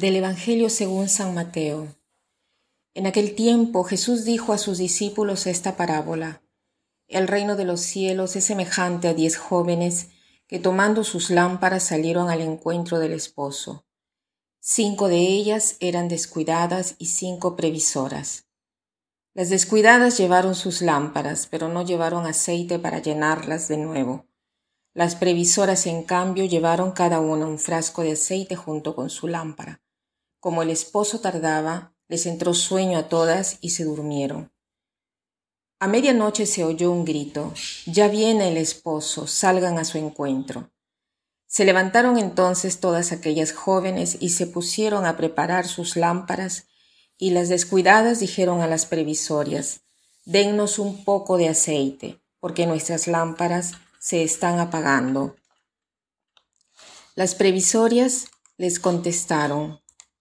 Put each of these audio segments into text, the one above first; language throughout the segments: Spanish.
Del Evangelio según San Mateo. En aquel tiempo Jesús dijo a sus discípulos esta parábola. El reino de los cielos es semejante a diez jóvenes que tomando sus lámparas salieron al encuentro del esposo. Cinco de ellas eran descuidadas y cinco previsoras. Las descuidadas llevaron sus lámparas, pero no llevaron aceite para llenarlas de nuevo. Las previsoras, en cambio, llevaron cada una un frasco de aceite junto con su lámpara. Como el esposo tardaba, les entró sueño a todas y se durmieron. A medianoche se oyó un grito, Ya viene el esposo, salgan a su encuentro. Se levantaron entonces todas aquellas jóvenes y se pusieron a preparar sus lámparas, y las descuidadas dijeron a las previsorias, Dennos un poco de aceite, porque nuestras lámparas se están apagando. Las previsorias les contestaron,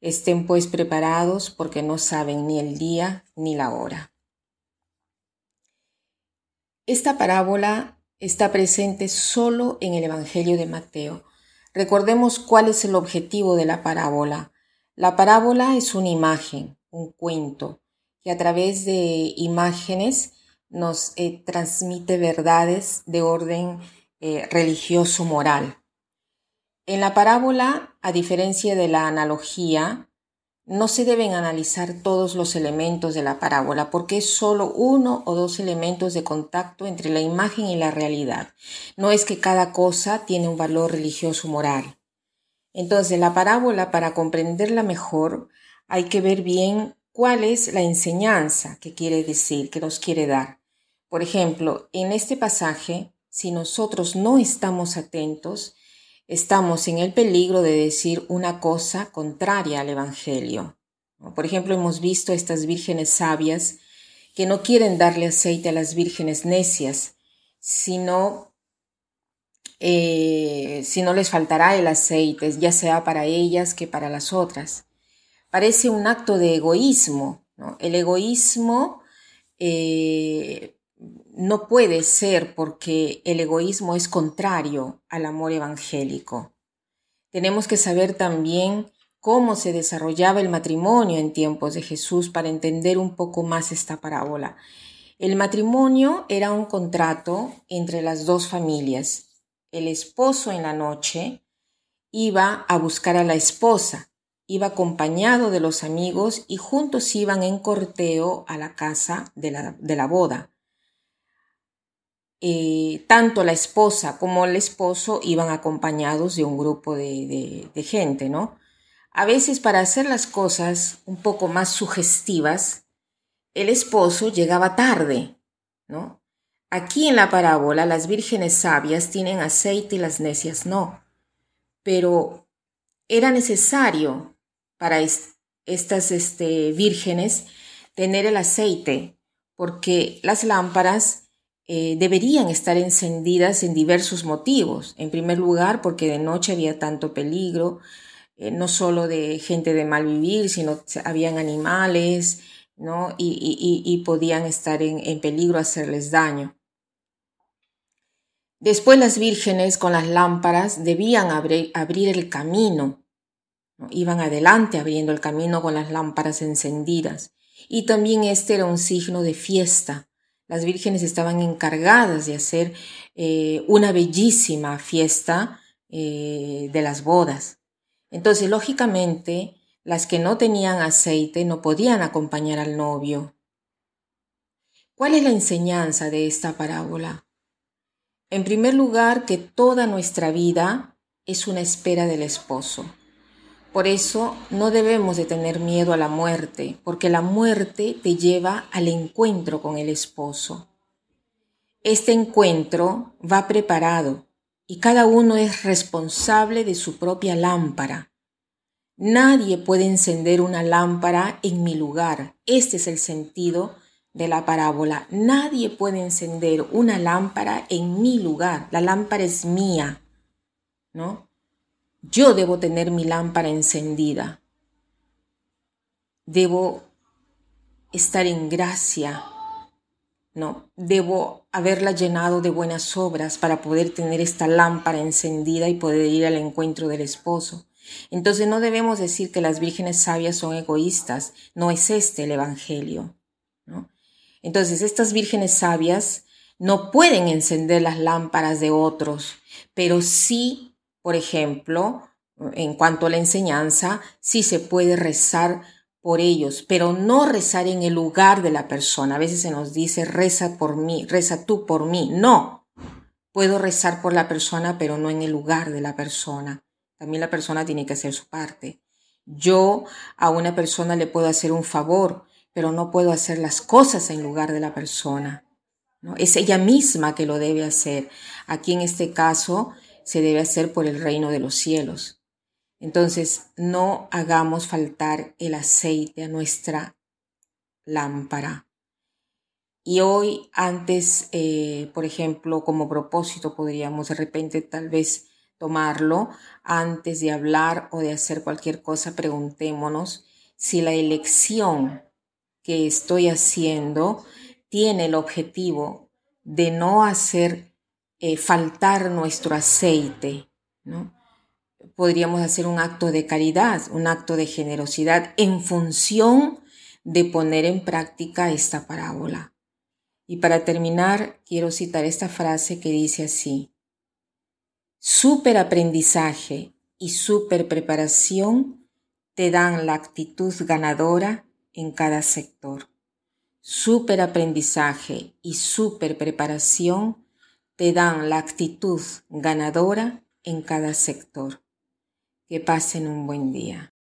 Estén pues preparados porque no saben ni el día ni la hora. Esta parábola está presente solo en el Evangelio de Mateo. Recordemos cuál es el objetivo de la parábola. La parábola es una imagen, un cuento, que a través de imágenes nos eh, transmite verdades de orden eh, religioso moral. En la parábola, a diferencia de la analogía, no se deben analizar todos los elementos de la parábola porque es solo uno o dos elementos de contacto entre la imagen y la realidad. No es que cada cosa tiene un valor religioso moral. Entonces, la parábola, para comprenderla mejor, hay que ver bien cuál es la enseñanza que quiere decir, que nos quiere dar. Por ejemplo, en este pasaje, si nosotros no estamos atentos, estamos en el peligro de decir una cosa contraria al Evangelio. Por ejemplo, hemos visto estas vírgenes sabias que no quieren darle aceite a las vírgenes necias, sino eh, si no les faltará el aceite, ya sea para ellas que para las otras. Parece un acto de egoísmo. El egoísmo eh, no puede ser porque el egoísmo es contrario al amor evangélico. Tenemos que saber también cómo se desarrollaba el matrimonio en tiempos de Jesús para entender un poco más esta parábola. El matrimonio era un contrato entre las dos familias. El esposo en la noche iba a buscar a la esposa, iba acompañado de los amigos y juntos iban en corteo a la casa de la, de la boda. Eh, tanto la esposa como el esposo iban acompañados de un grupo de, gente, ¿no? A veces para hacer las cosas un poco más sugestivas, el esposo llegaba tarde, ¿no? Aquí en la parábola las vírgenes sabias tienen aceite y las necias no, pero era necesario para estas este, vírgenes tener el aceite, porque las lámparas eh, deberían estar encendidas en diversos motivos. En primer lugar, porque de noche había tanto peligro, eh, no solo de gente de mal vivir, sino habían animales, ¿no? Y, podían estar en, peligro hacerles daño. Después las vírgenes con las lámparas debían abrir, el camino, iban adelante abriendo el camino con las lámparas encendidas. Y también este era un signo de fiesta, las vírgenes estaban encargadas de hacer eh, una bellísima fiesta eh, de las bodas. Entonces, lógicamente, las que no tenían aceite no podían acompañar al novio. ¿Cuál es la enseñanza de esta parábola? En primer lugar, que toda nuestra vida es una espera del esposo. Por eso no debemos de tener miedo a la muerte, porque la muerte te lleva al encuentro con el esposo. Este encuentro va preparado y cada uno es responsable de su propia lámpara. Nadie puede encender una lámpara en mi lugar. Este es el sentido de la parábola. Nadie puede encender una lámpara en mi lugar. La lámpara es mía, ¿no? Yo debo tener mi lámpara encendida. Debo estar en gracia, ¿no? Debo haberla llenado de buenas obras para poder tener esta lámpara encendida y poder ir al encuentro del esposo. Entonces no debemos decir que las vírgenes sabias son egoístas, no es este el Evangelio. ¿no? Entonces estas vírgenes sabias no pueden encender las lámparas de otros, pero sí, por ejemplo, en cuanto a la enseñanza, sí se puede rezar por ellos, pero no rezar en el lugar de la persona. A veces se nos dice, reza por mí, reza tú por mí. No, puedo rezar por la persona, pero no en el lugar de la persona. También la persona tiene que hacer su parte. Yo a una persona le puedo hacer un favor, pero no puedo hacer las cosas en lugar de la persona. ¿no? Es ella misma que lo debe hacer. Aquí en este caso se debe hacer por el reino de los cielos. Entonces, no hagamos faltar el aceite a nuestra lámpara. Y hoy, antes, eh, por ejemplo, como propósito, podríamos de repente tal vez tomarlo, antes de hablar o de hacer cualquier cosa, preguntémonos si la elección que estoy haciendo tiene el objetivo de no hacer eh, faltar nuestro aceite. Podríamos hacer un acto de caridad, un acto de generosidad en función de poner en práctica esta parábola. Y para terminar, quiero citar esta frase que dice así, Super aprendizaje y super preparación te dan la actitud ganadora en cada sector. Super aprendizaje y super preparación te dan la actitud ganadora en cada sector. Que pasen un buen día.